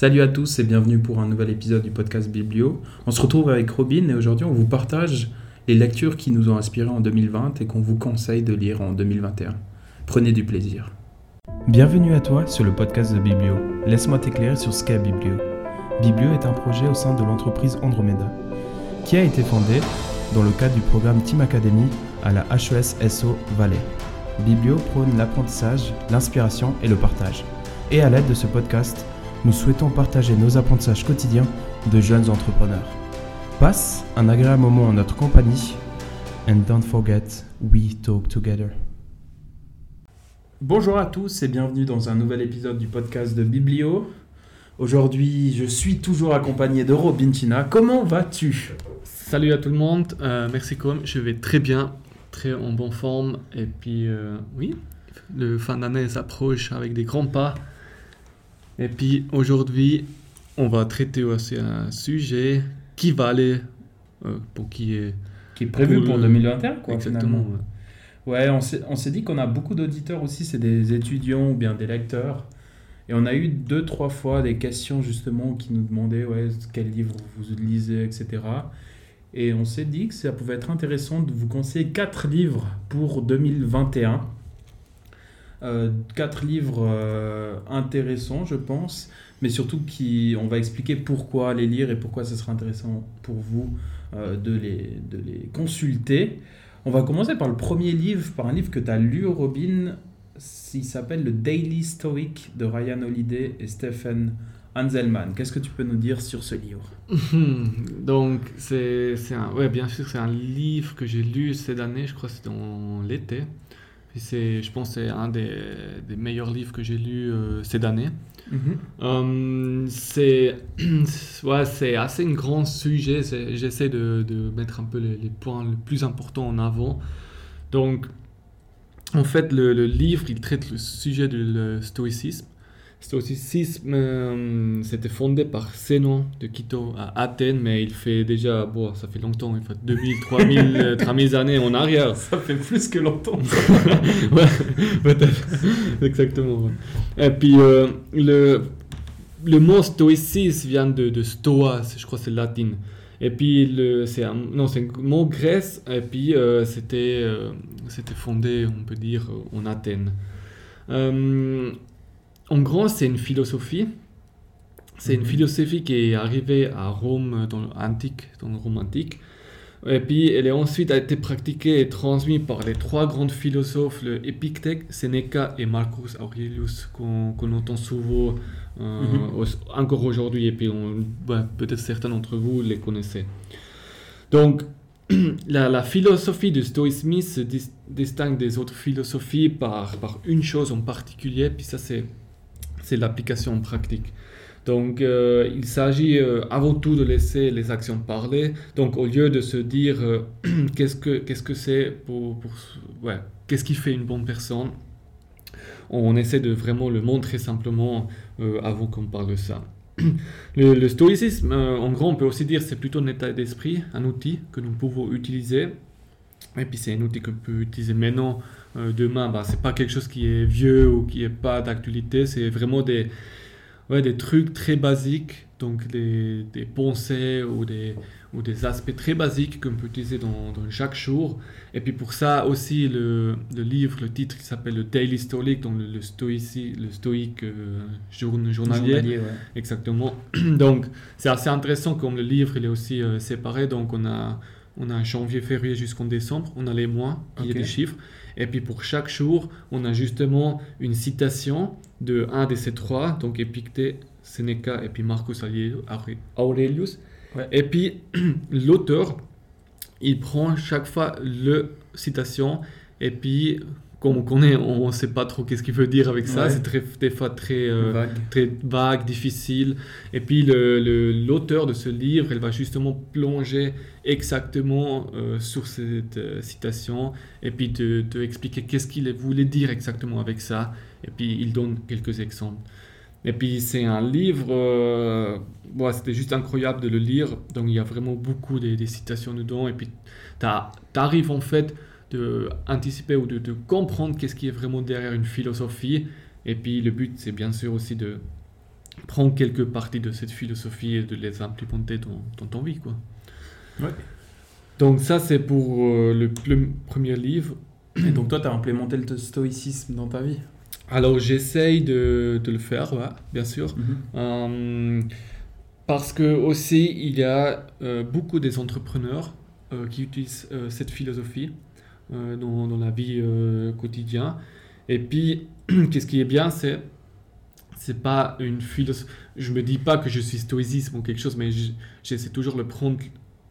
Salut à tous et bienvenue pour un nouvel épisode du podcast Biblio. On se retrouve avec Robin et aujourd'hui on vous partage les lectures qui nous ont inspiré en 2020 et qu'on vous conseille de lire en 2021. Prenez du plaisir. Bienvenue à toi sur le podcast de Biblio. Laisse-moi t'éclairer sur ce qu'est Biblio. Biblio est un projet au sein de l'entreprise Andromeda, qui a été fondé dans le cadre du programme Team Academy à la HES SO Valais. Biblio prône l'apprentissage, l'inspiration et le partage. Et à l'aide de ce podcast, nous souhaitons partager nos apprentissages quotidiens de jeunes entrepreneurs. Passe un agréable moment en notre compagnie and don't forget we talk together. Bonjour à tous et bienvenue dans un nouvel épisode du podcast de Biblio. Aujourd'hui, je suis toujours accompagné de Robin Tina. Comment vas-tu? Salut à tout le monde, euh, merci Com, je vais très bien, très en bonne forme. Et puis, euh, oui, le fin d'année s'approche avec des grands pas. Et puis aujourd'hui, on va traiter aussi un sujet qui va aller, euh, pour qui est... Qui est prévu Pour pour, le- 2021, quoi, Exactement. Ouais, on s'est on s'est dit qu'on a beaucoup d'auditeurs aussi, c'est des étudiants ou bien des lecteurs. Et on a eu deux, trois fois des questions justement qui nous demandaient ouais, quel livre vous lisez, etc. Et on s'est dit que ça pouvait être intéressant de vous conseiller quatre livres pour 2021. Euh, quatre livres euh, intéressants, je pense, mais surtout qui, on va expliquer pourquoi les lire et pourquoi ce sera intéressant pour vous euh, de, les, de les consulter. On va commencer par le premier livre, par un livre que tu as lu, Robin. Il s'appelle Le Daily Stoic de Ryan Holiday et Stephen Hanselman. Qu'est-ce que tu peux nous dire sur ce livre? Donc, c'est un... Ouais, bien sûr, c'est un livre que j'ai lu cette année, je crois que c'est dans l'été. C'est, je pense que c'est un des, des meilleurs livres que j'ai lu euh, cette année. Euh, c'est ouais, c'est assez un grand sujet. J'essaie de, de mettre un peu les, les points les plus importants en avant. Donc, en fait, le, le livre, il traite le sujet du le stoïcisme. Stoïcisme, euh, c'était fondé par Zénon de Quito à Athènes, mais il fait déjà, bon, ça fait longtemps, il fait 2000, 3000, euh, 3000 années en arrière. Ça fait plus que longtemps. ouais, peut-être. Exactement. ouais. Et puis, euh, le, le mot stoïcisme vient de, de je crois que c'est latin. Et puis, le- c'est un, non, c'est un mot grec, et puis euh, c'était, euh, c'était fondé, on peut dire, en Athènes. Euh, en gros, c'est une philosophie. C'est une Mhm. philosophie qui est arrivée à Rome, dans l'antique, dans le Rome antique. Et puis, elle est ensuite a été pratiquée et transmise par les trois grands philosophes, le Épictète, Sénéca et Marcus Aurelius, qu'on entend souvent euh, Mhm. encore aujourd'hui. Et puis, peut-être certains d'entre vous les connaissez. Donc, la, la philosophie du stoïcisme se dis- distingue des autres philosophies par, par une chose en particulier, puis ça, c'est c'est l'application pratique. Donc, euh, il s'agit euh, avant tout de laisser les actions parler. Donc, au lieu de se dire euh, qu'est-ce que qu'est-ce que c'est pour, qu'est-ce qui fait une bonne personne, on essaie de vraiment le montrer simplement avant qu'on parle de ça. Le, le stoïcisme, en gros, on peut aussi dire c'est plutôt un état d'esprit, un outil que nous pouvons utiliser. Et puis c'est un outil qu'on peut utiliser maintenant, euh, demain. Bah, c'est pas quelque chose qui est vieux ou qui est pas d'actualité. C'est vraiment des, ouais, des trucs très basiques, donc des, des pensées ou des, ou des aspects très basiques qu'on peut utiliser dans, dans chaque jour. Et puis pour ça aussi, le, le livre, le titre qui s'appelle le Daily Stoic, donc le, le, stoïci- le stoïque euh, journ- journalier. Journalier, ouais. Exactement. Donc, c'est assez intéressant comme le livre, il est aussi euh, séparé. Donc, on a, on a janvier, février jusqu'en décembre. On a les mois, il y a des chiffres. Et puis, pour chaque jour, on a justement une citation de un de ces trois. Donc, Épictète, Sénéca et puis Marcus Aurelius- Aurelius. Ouais. Et puis, l'auteur, il prend chaque fois le citation et puis... Comme on connaît, on ne sait pas trop qu'est-ce qu'il veut dire avec ça. Ouais. C'est très, des fois très, euh, Vague. très vague, difficile. Et puis le- le- l'auteur de ce livre, elle va justement plonger exactement euh, sur cette euh, citation et puis te, te expliquer qu'est-ce qu'il voulait dire exactement avec ça. Et puis il donne quelques exemples. Et puis c'est un livre, ouais, c'était juste incroyable de le lire. Donc il y a vraiment beaucoup de, des citations dedans. Et puis tu arrives en fait de anticiper ou de, de comprendre qu'est-ce qui est vraiment derrière une philosophie. Et puis le but, c'est bien sûr aussi de prendre quelques parties de cette philosophie et de les implémenter dans, dans ton vie. Quoi. Ouais. Donc ça, c'est pour euh, le, le premier livre. Et donc toi, tu as implémenté le stoïcisme dans ta vie? Alors j'essaye de, de le faire, ouais, bien sûr. Mhm. Euh, parce que aussi, il y a euh, beaucoup des entrepreneurs euh, qui utilisent cette philosophie euh, dans, dans la vie euh, quotidienne. Et puis, qu'est-ce qui est bien, c'est c'est pas une philosophie. Je me dis pas que je suis stoïcisme ou quelque chose, mais j'essaie toujours de prendre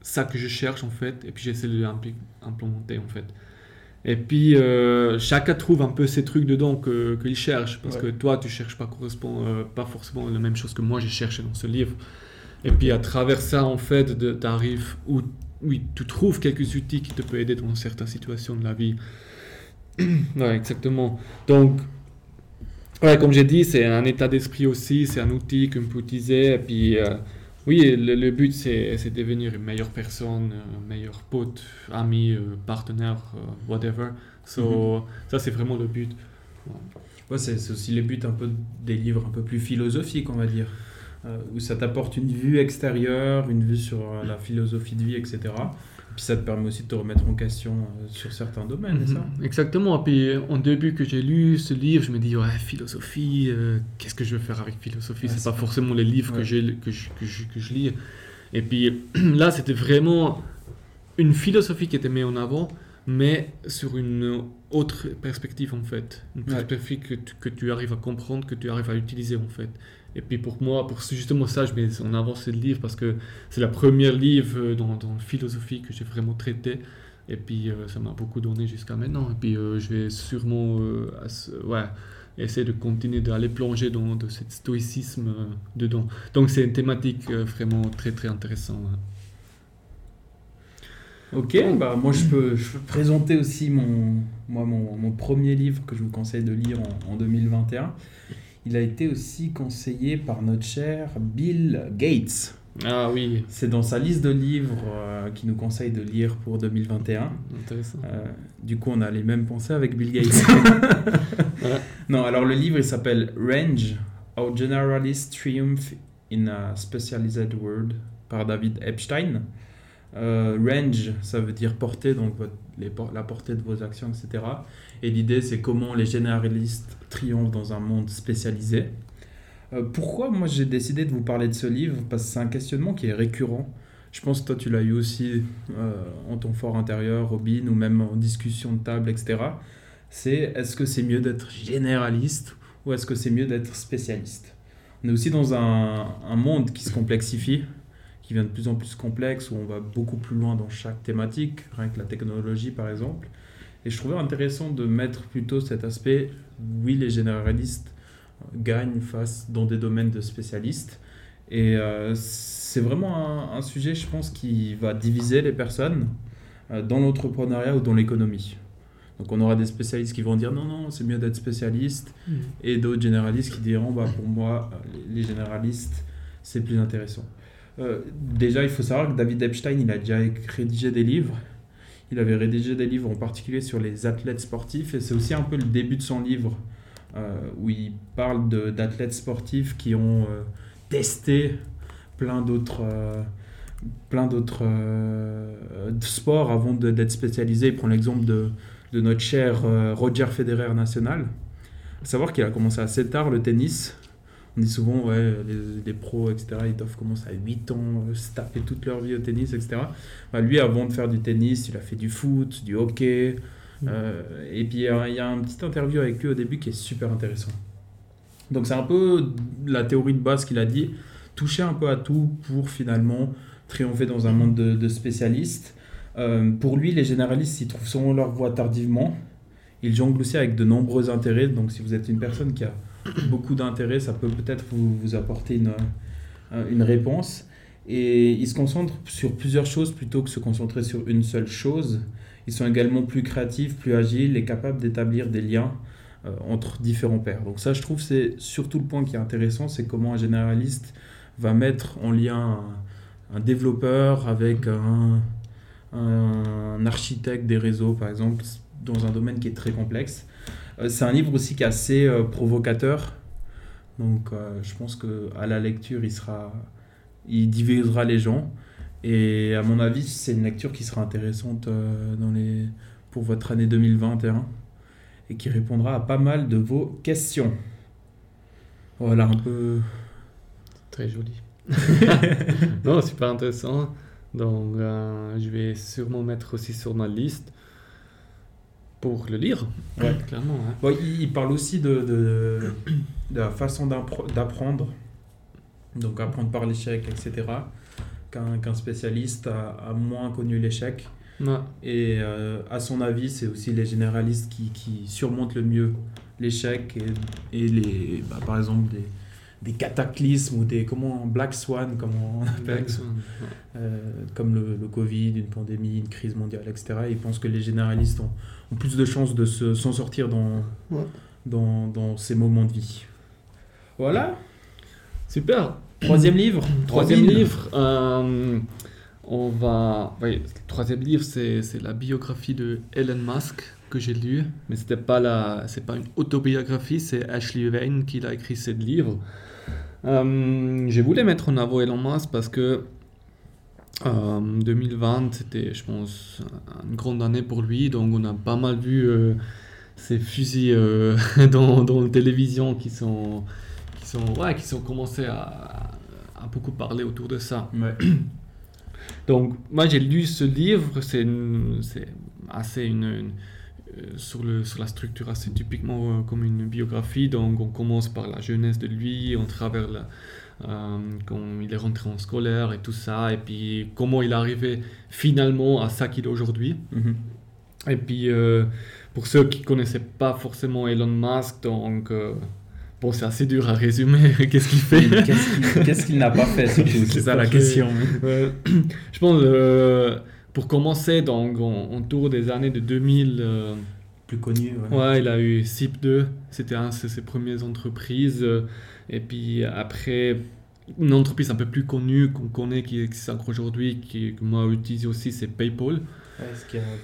ça que je cherche en fait, et puis j'essaie de l'implémenter en fait. Et puis euh, chacun trouve un peu ses trucs dedans que qu'il cherche, parce Ouais. que toi tu cherches pas correspond euh, pas forcément la même chose que moi j'ai cherché dans ce livre. Et puis à travers ça en fait, tu arrives où oui, tu trouves quelques outils qui te peuvent aider dans certaines situations de la vie. ouais, exactement. Donc Ouais, comme j'ai dit, c'est un état d'esprit aussi, c'est un outil qu'on peut utiliser. Et puis, euh, oui, le, le but, c'est c'est devenir une meilleure personne, un meilleur pote, ami, euh, partenaire, euh, whatever. So, Ça, c'est vraiment le but. Ouais, c'est c'est aussi les buts un peu des livres un peu plus philosophiques, on va dire, euh, où ça t'apporte une vue extérieure, une vue sur euh, la philosophie de vie, etc. Et puis ça te permet aussi de te remettre en question euh, sur certains domaines, c'est ça Mhm, Exactement. Et puis, au début que j'ai lu ce livre, je me dis, ouais, philosophie, euh, qu'est-ce que je vais faire avec philosophie? Ouais, C'est pas forcément les livres que, Ouais. j'ai, que, je, que, je, que je lis. Et puis, là, c'était vraiment une philosophie qui était mise en avant, mais sur une autre perspective, en fait. Une Ouais. perspective que tu, que tu arrives à comprendre, que tu arrives à utiliser, en fait. Et puis pour moi, pour justement ça, je mets en avant ce livre parce que c'est la première livre euh, dans, dans la philosophie que j'ai vraiment traité. Et puis euh, ça m'a beaucoup donné jusqu'à maintenant. Et puis euh, je vais sûrement euh, ouais, essayer de continuer d'aller plonger dans de ce stoïcisme euh, dedans. Donc c'est une thématique euh, vraiment très très intéressante. hein. Ok, bah moi je peux, je peux présenter aussi mon, moi, mon, mon premier livre que je vous conseille de lire en, en 2021. Il a été aussi conseillé par notre cher Bill Gates. Ah oui, C'est dans sa liste de livres euh, qu'il nous conseille de lire pour 2021. intéressant. Euh, du coup, on a les mêmes pensées avec Bill Gates. Non, alors le livre, il s'appelle Range, How Generalists Triumph in a Specialized World par David Epstein. Euh, range, ça veut dire portée, donc la portée de vos actions, etc. Et l'idée, c'est comment les généralistes triomphent dans un monde spécialisé. Euh, pourquoi moi j'ai décidé de vous parler de ce livre? Parce que c'est un questionnement qui est récurrent. Je pense que toi tu l'as eu aussi euh, en ton fort intérieur, Robin, ou même en discussion de table, etc. C'est est-ce que c'est mieux d'être généraliste ou est-ce que c'est mieux d'être spécialiste? On est aussi dans un monde qui se complexifie, qui devient de plus en plus complexe, où on va beaucoup plus loin dans chaque thématique, rien que la technologie par exemple. Et je trouvais intéressant de mettre plutôt cet aspect, oui les généralistes gagnent face dans des domaines de spécialistes. Et euh, c'est vraiment un, un sujet, je pense, qui va diviser les personnes euh, dans l'entrepreneuriat ou dans l'économie. Donc on aura des spécialistes qui vont dire non, non, c'est mieux d'être spécialiste, et d'autres généralistes qui diront bah, pour moi, les généralistes, c'est plus intéressant. Euh, déjà, il faut savoir que David Epstein, il a déjà rédigé des livres. Il avait rédigé des livres en particulier sur les athlètes sportifs, et c'est aussi un peu le début de son livre euh, où il parle d'athlètes sportifs qui ont euh, testé plein d'autres plein d'autres sports avant d'être spécialisé. Il prend l'exemple de, notre cher Roger Federer national. À savoir qu'il a commencé assez tard le tennis. On dit souvent, ouais, les, les pros, etc., ils doivent commencer à 8 ans, euh, se taper toute leur vie au tennis, etc. Bah, lui, avant de faire du tennis, il a fait du foot, du hockey. euh, et puis, euh, il y a un petit interview avec lui au début qui est super intéressant. Donc, c'est un peu la théorie de base qu'il a dit toucher un peu à tout pour finalement triompher dans un monde de, de spécialistes. Euh, pour lui, les généralistes, ils trouvent souvent leur voie tardivement. Ils jonglent aussi avec de nombreux intérêts. Donc, si vous êtes une personne qui a beaucoup d'intérêts, ça peut peut-être vous, vous apporter une, euh, une réponse. Et ils se concentrent sur plusieurs choses plutôt que se concentrer sur une seule chose. Ils sont également plus créatifs, plus agiles et capables d'établir des liens euh, entre différents pairs. Donc ça, je trouve, c'est surtout le point qui est intéressant, c'est comment un généraliste va mettre en lien un, un développeur avec un, un architecte des réseaux, par exemple, dans un domaine qui est très complexe. Euh, c'est un livre aussi qui est assez euh, provocateur. Donc euh, je pense que à la lecture, il sera, il divisera les gens. Et à mon avis, c'est une lecture qui sera intéressante dans les, pour votre année 2021 et qui répondra à pas mal de vos questions. Voilà un peu. Très joli. non, super intéressant. Donc, euh, je vais sûrement mettre aussi sur ma liste pour le lire. Ouais. clairement. Bon, il, il parle aussi de, de, de la façon d'appre- d'apprendre, donc apprendre par l'échec, etc. Qu'un qu'un spécialiste a, a moins connu l'échec. Ouais. Et euh, à son avis, c'est aussi les généralistes qui, qui surmontent le mieux l'échec et, et les, bah, par exemple des, des cataclysmes ou des comment black swan comme on appelle, Black Swan, ouais. euh, comme le, le Covid, une pandémie, une crise mondiale, etc. Ils pensent que les généralistes ont, ont plus de chances de se- s'en sortir dans, Ouais. dans, dans ces moments de vie. Voilà. Super. Troisième livre. Troisième livre, euh, on va. Oui, le troisième livre, c'est c'est la biographie de Elon Musk que j'ai lu, mais c'était pas la, c'est pas une autobiographie, c'est Ashley Vane qui a écrit ce livre. Euh, j'ai voulu mettre en avant Elon Musk parce que euh, 2020, c'était, je pense, une grande année pour lui, donc on a pas mal vu euh, ces fusils euh, dans, dans la télévision qui sont, qui sont, ouais, qui sont commencés à, à beaucoup parler autour de ça. Ouais. Donc, moi, j'ai lu ce livre, c'est assez une, une- euh, sur, le, sur la structure assez typiquement euh, comme une biographie. Donc, on commence par la jeunesse de lui, on travers la, euh, quand il est rentré en scolaire et tout ça, et puis comment il est arrivé finalement à ça qu'il est aujourd'hui. Mhm. Et puis, euh, pour ceux qui connaissaient pas forcément Elon Musk, donc, bon, c'est assez dur à résumer qu'est-ce qu'il fait? Qu'est-ce qu'il n'a pas fait surtout C'est ça la question. Euh, je pense, euh, pour commencer, donc, en, des années de 2000, euh, Plus connu. Ouais. ouais, il a eu SIP2, c'était un de ses premières entreprises. et puis après, une entreprise un peu plus connue qu'on connaît, qui existe encore aujourd'hui, qui, que moi j'utilise aussi, c'est PayPal.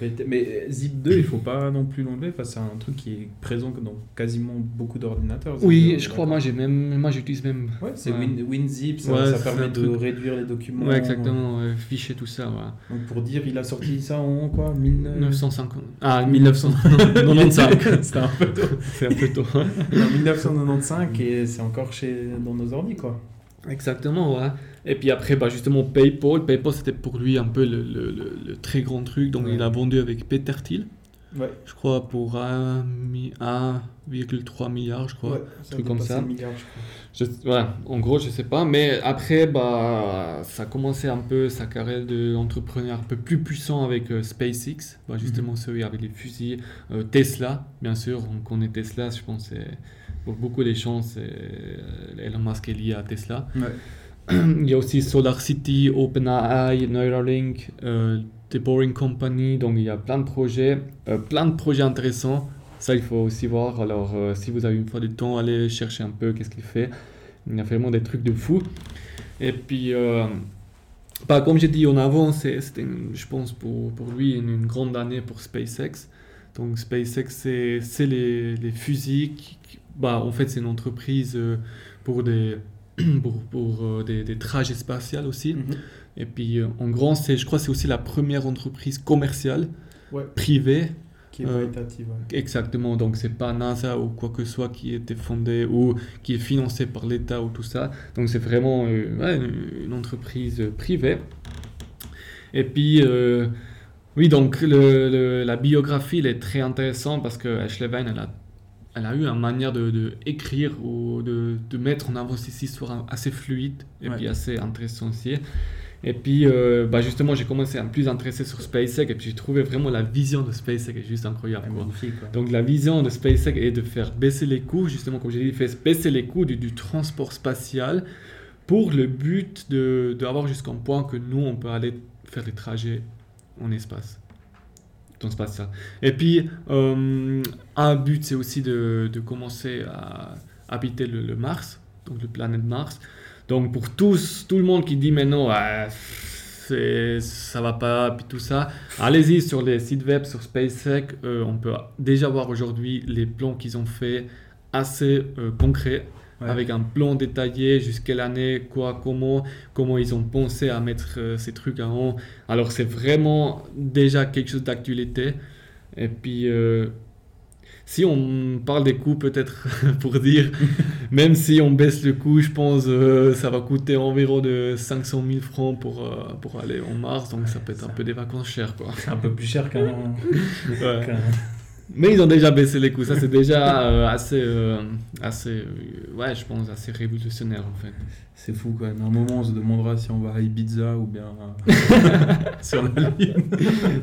Ouais, Mais Zip 2, il faut pas non plus l'enlever. Enfin, c'est un truc qui est présent dans quasiment beaucoup d'ordinateurs. Oui, 2, je crois, moi, j'ai même, moi j'utilise même. Ouais, c'est Ouais. Win, WinZip, ça, Ouais, ça c'est permet de truc- réduire les documents. Ouais, exactement, ouais, fichier, tout ça, ouais. Donc pour dire, il a sorti ça en quoi 1000... 950. Ah, 1995. C'était un peu tôt. c'est un peu tôt. hein. En 1995 et c'est encore chez dans nos ordi quoi. Exactement, ouais. Et puis après, bah, justement, PayPal. PayPal, c'était pour lui un peu le, le- le- le très grand truc. Donc, Ouais. il a vendu avec Peter Thiel, Ouais. je crois, pour un mi- 1,3 milliard, je crois. truc comme ça. Je, en gros, je sais pas. Mais après, bah, ça a commencé un peu sa carrière d'entrepreneur un peu plus puissant avec euh, SpaceX. Bah, justement, celui avec les fusils. Euh, Tesla, bien sûr, on connaît Tesla. Je pense que c'est- pour beaucoup des chances, c'est- Elon Musk est lié à Tesla. Ouais. Il y a aussi Solar City, OpenAI, Neuralink, euh, The Boring Company. Donc, il y a plein de projets, euh, plein de projets intéressants. Ça, il faut aussi voir. Alors, euh, si vous avez une fois du temps, allez chercher un peu qu'est-ce qu'il fait. Il y a vraiment des trucs de fou. Et puis, euh, bah, comme j'ai dit en avant, c'est- c'était, je pense, pour, pour lui, une, une grande année pour SpaceX. Donc, SpaceX, c'est, c'est les, les fusils. qui- bah, en fait, c'est une entreprise euh, pour des, pour, pour, euh, des, des trajets spatials aussi. Mhm. Et puis, euh, en grand, je crois que c'est aussi la première entreprise commerciale, Ouais. privée, Qui est Euh, ouais. Exactement, donc c'est pas NASA ou quoi que ce soit qui était fondé ou qui est financé par l'État ou tout ça. Donc c'est vraiment euh, ouais, une, une entreprise privée. Et puis, euh, oui, donc le, le- la biographie elle est très intéressante parce que Ashley Vine, elle a, elle a eu une manière de, de écrire ou de, de mettre en avant ces histoires assez fluide et Ouais. puis assez intéressant aussi. Et puis, euh, bah justement, j'ai commencé à me plus intéresser sur SpaceX et puis j'ai trouvé vraiment la vision de SpaceX est juste incroyable. Quoi. quoi. Donc la vision de SpaceX est de faire baisser les coûts, justement comme j'ai dit, faire baisser les coûts du, du transport spatial pour le but de d'avoir jusqu'à un point que nous, on peut aller faire des trajets en espace. Et puis, euh, un but, c'est aussi de, de commencer à habiter le, Mars, donc le planète Mars. Donc pour tous, tout le monde qui dit mais non, c'est- ça va pas, puis tout ça, Allez-y sur les sites web, sur SpaceX, euh, on peut déjà voir aujourd'hui les plans qu'ils ont fait assez euh, concrets. Ouais. avec un plan détaillé jusqu'à l'année, quoi, comment, comment ils ont pensé à mettre euh, ces trucs en haut. Alors c'est vraiment déjà quelque chose d'actualité. Et puis, euh, si on parle des coûts, peut-être pour dire, même si on baisse le coût, je pense euh, ça va coûter environ de 500 000 francs pour, euh, pour aller en mars, donc ça peut être un peu des vacances chères, quoi. C'est un peu plus cher qu'un. Ouais. Mais ils ont déjà baissé les coûts, ça c'est déjà euh, assez, euh, assez euh, ouais, je pense assez révolutionnaire en fait. C'est fou quoi. À un moment, on se demandera si on va à Ibiza ou bien sur la ligne.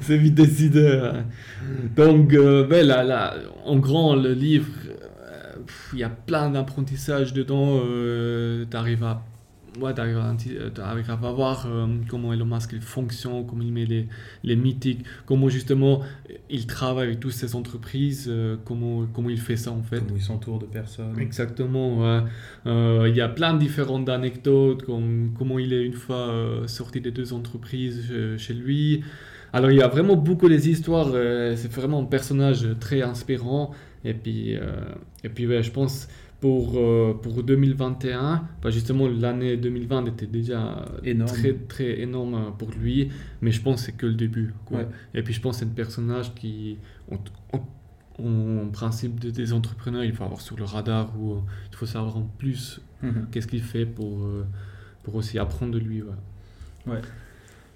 c'est vite décidé. Donc, ouais, là, là, en grand, le livre, il y a plein d'apprentissages dedans. Tu arrives à, ouais, à, euh, t'arrives à voir euh, comment Elon Musk il fonctionne, comment il met les, les mythiques, comment justement il travaille avec toutes ces entreprises, euh, comment, comment il fait ça en fait. Comment ils s'entourent de personnes. Exactement, ouais. Euh, il y a plein de différentes anecdotes, comme comment il est une fois euh, sorti des deux entreprises euh, chez lui. Alors il y a vraiment beaucoup des histoires, c'est vraiment un personnage très inspirant. Et puis, et puis ouais, je pense pour, euh, pour 2021, bah, justement l'année 2020 était déjà Énorme. très très énorme euh, pour lui, mais je pense que c'est que le début. Quoi. Ouais. Et puis je pense que c'est un personnage qui, en, en- en principe de- des entrepreneurs, il faut avoir sur le radar ou euh, il faut savoir en plus Mhm. qu'est-ce qu'il fait pour, pour aussi apprendre de lui. ouais.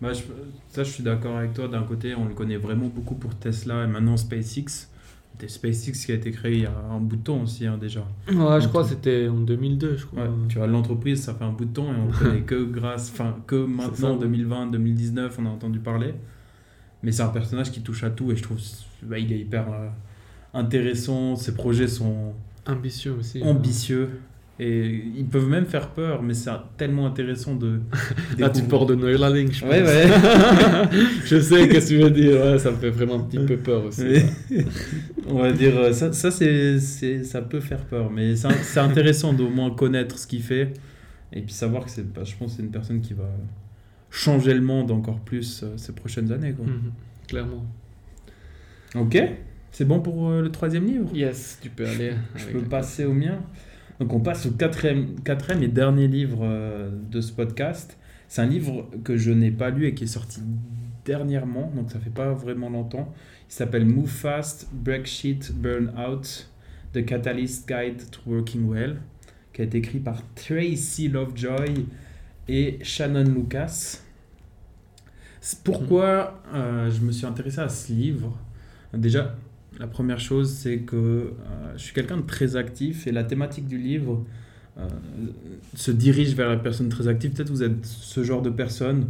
Bah, je- ça, je suis d'accord avec toi. D'un côté, on le connaît vraiment beaucoup pour Tesla et maintenant SpaceX. C'était SpaceX qui a été créé il y a un bout de temps aussi, hein, déjà. Ouais, je crois que c'était en 2002, je crois. Ouais, tu vois, l'entreprise, ça fait un bout de temps et on connaît que grâce, enfin, que maintenant, ça. 2020, 2019, on a entendu parler. Mais c'est un personnage qui touche à tout et je trouve, bah, il est hyper euh, intéressant. Ses projets sont Ambitieux aussi. hein. Et ils peuvent même faire peur, mais c'est tellement intéressant de. Là, tu découvrir- portes de Neuralink, je pense. Ouais, ouais. je sais qu'est-ce que tu veux dire. Ouais, ça me fait vraiment un petit peu peur aussi. Mais- on va dire, euh, ça, ça, c'est, c'est- ça peut faire peur, mais c'est, intéressant d'au moins connaître ce qu'il fait et puis savoir que c'est, bah, je pense que c'est une personne qui va changer le monde encore plus euh, ces prochaines années. Quoi. Mhm, Clairement. Ok, c'est bon pour euh, le troisième livre? Yes, tu peux aller. Je peux passer au mien? Donc on passe au quatrième, quatrième et dernier livre euh, de ce podcast. C'est un livre que je n'ai pas lu et qui est sorti dernièrement, donc ça fait pas vraiment longtemps. Il s'appelle Move Fast, Break Shit, Burn Out, The Catalyst Guide to Working Well, qui a été écrit par Tracy Lovejoy et Shannon Lucas. Pourquoi euh, je me suis intéressé à ce livre? Déjà, la première chose, c'est que euh, je suis quelqu'un de très actif et la thématique du livre euh, se dirige vers la personne très active. Peut-être vous êtes ce genre de personne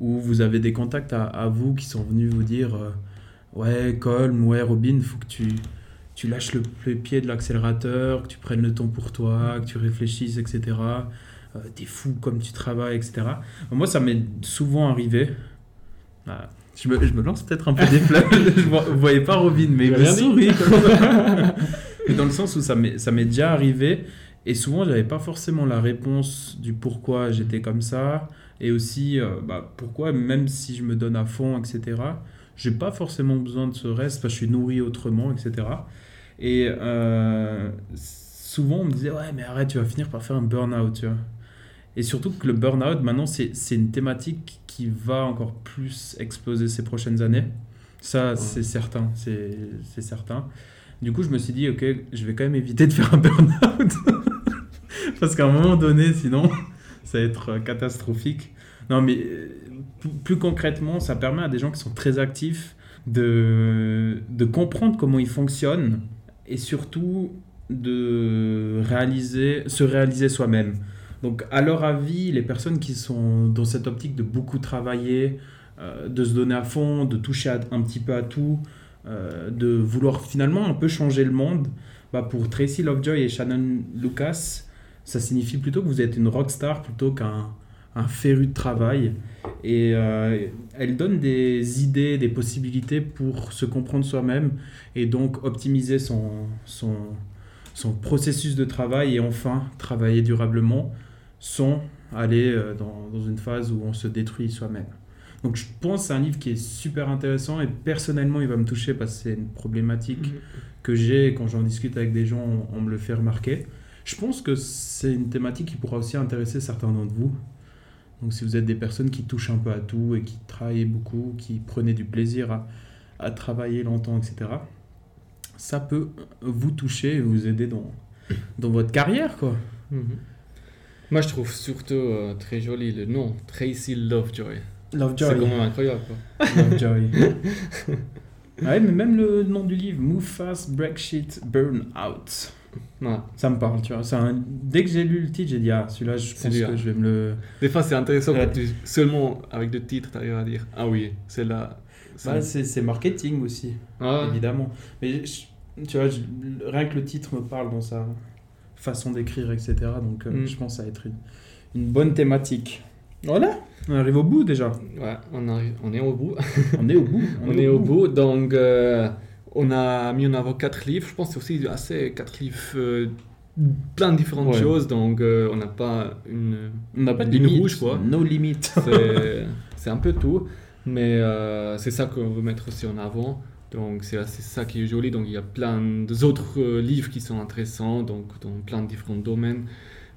où vous avez des contacts à, vous qui sont venus vous dire euh, Ouais, Colm, ouais, Robin, faut que tu, tu lâches le, pied de l'accélérateur, que tu prennes le temps pour toi, que tu réfléchisses, etc. T'es fou comme tu travailles, etc. Moi, ça m'est souvent arrivé. Je, me, je me lance peut-être un peu des fleurs. je vois, vous voyez pas Robin, mais il me sourit. comme ça. mais dans le sens où ça m'est ça m'est déjà arrivé. Et souvent, j'avais pas forcément la réponse du pourquoi j'étais comme ça. Et aussi, euh, bah, pourquoi, même si je me donne à fond, etc., j'ai pas forcément besoin de ce reste parce que je suis nourri autrement, etc. Et euh, souvent, on me disait, ouais, mais arrête, tu vas finir par faire un burn-out, tu vois. Et surtout que le burn-out, maintenant, c'est c'est une thématique qui va encore plus exploser ces prochaines années. Ça, c'est certain, c'est c'est certain. Du coup, je me suis dit, ok, je vais quand même éviter de faire un burn-out. Parce qu'à un moment donné, sinon, ça va être euh, catastrophique. Non, mais euh, plus concrètement, ça permet à des gens qui sont très actifs de, de comprendre comment ils fonctionnent et surtout de réaliser, se réaliser soi-même. Donc, à leur avis, les personnes qui sont dans cette optique de beaucoup travailler, euh, de se donner à fond, de toucher un petit peu à tout, euh, de vouloir finalement un peu changer le monde, bah pour Tracy Lovejoy et Shannon Lucas, ça signifie plutôt que vous êtes une rockstar plutôt qu'un un féru de travail. Et euh, elle donne des idées, des possibilités pour se comprendre soi-même et donc optimiser son, son, son processus de travail et enfin travailler durablement sans aller euh, dans, dans une phase où on se détruit soi-même. Donc je pense que c'est un livre qui est super intéressant et personnellement il va me toucher parce que c'est une problématique que j'ai et quand j'en discute avec des gens, on, on me le fait remarquer. Je pense que c'est une thématique qui pourra aussi intéresser certains d'entre vous. Donc si vous êtes des personnes qui touchent un peu à tout et qui travaillent beaucoup, qui prenaient du plaisir à, à travailler longtemps, etc., ça peut vous toucher et vous aider dans, dans votre carrière, quoi. Mhm. Moi, je trouve surtout euh, très joli le nom, Tracy Lovejoy. C'est Lovejoy. quand même incroyable. Quoi. Lovejoy. ouais, mais même le nom du livre, Move Fast, Break Shit, Burn Out. Ouais. Ça me parle, tu vois. C'est un- Dès que j'ai lu le titre, j'ai dit, ah, celui-là, je C'est pense que je vais me le... Des fois, c'est intéressant Ouais. quand tu, seulement avec le titre, tu arrives à dire Ah oui, c'est là. ça- Bah, c'est c'est marketing aussi, Ah, évidemment. Mais je- tu vois, je- rien que le titre me parle dans sa façon d'écrire, etc. Donc euh, Mm. je pense va être une, une bonne thématique. Voilà, on arrive au bout déjà. ouais, on, arrive, on est au bout. On est au bout. On, est, au bout. Donc, euh, on a mis en avant quatre livres. Je pense que c'est aussi assez quatre livres, euh, plein de différentes Ouais. choses. Donc, euh, on n'a pas une. On n'a pas de Ligne limite. rouge, quoi. No limit. C'est c'est un peu tout. Mais euh, c'est ça qu'on veut mettre aussi en avant. Donc, c'est ça qui est joli. Donc, il y a plein d'autres euh, livres qui sont intéressants, donc dans plein de différents domaines.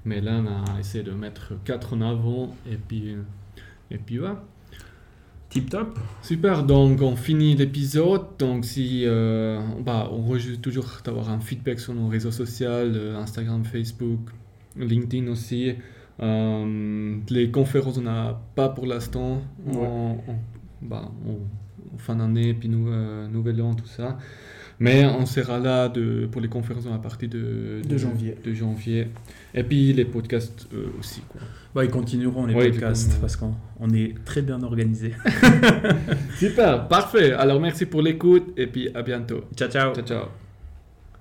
Mais là, on a essayé de mettre quatre en avant. Et puis, et puis voilà. Tip top. Super, donc on finit l'épisode. Donc si euh, bah, on rejoue toujours d'avoir un feedback sur nos réseaux sociaux, euh, Instagram, Facebook, LinkedIn aussi. Les conférences, on n'a pas pour l'instant. Ouais. En- bah, en fin d'année, puis nou- euh, nouvel an, tout ça. Mais on sera là de, pour les conférences à partir de, De janvier. de janvier. Et puis les podcasts euh, aussi. Quoi. Bah, ils continueront les Ouais, podcasts parce qu'on on est très bien organisé. Super, parfait. Alors merci pour l'écoute et puis à bientôt. Ciao, ciao. Ciao, ciao.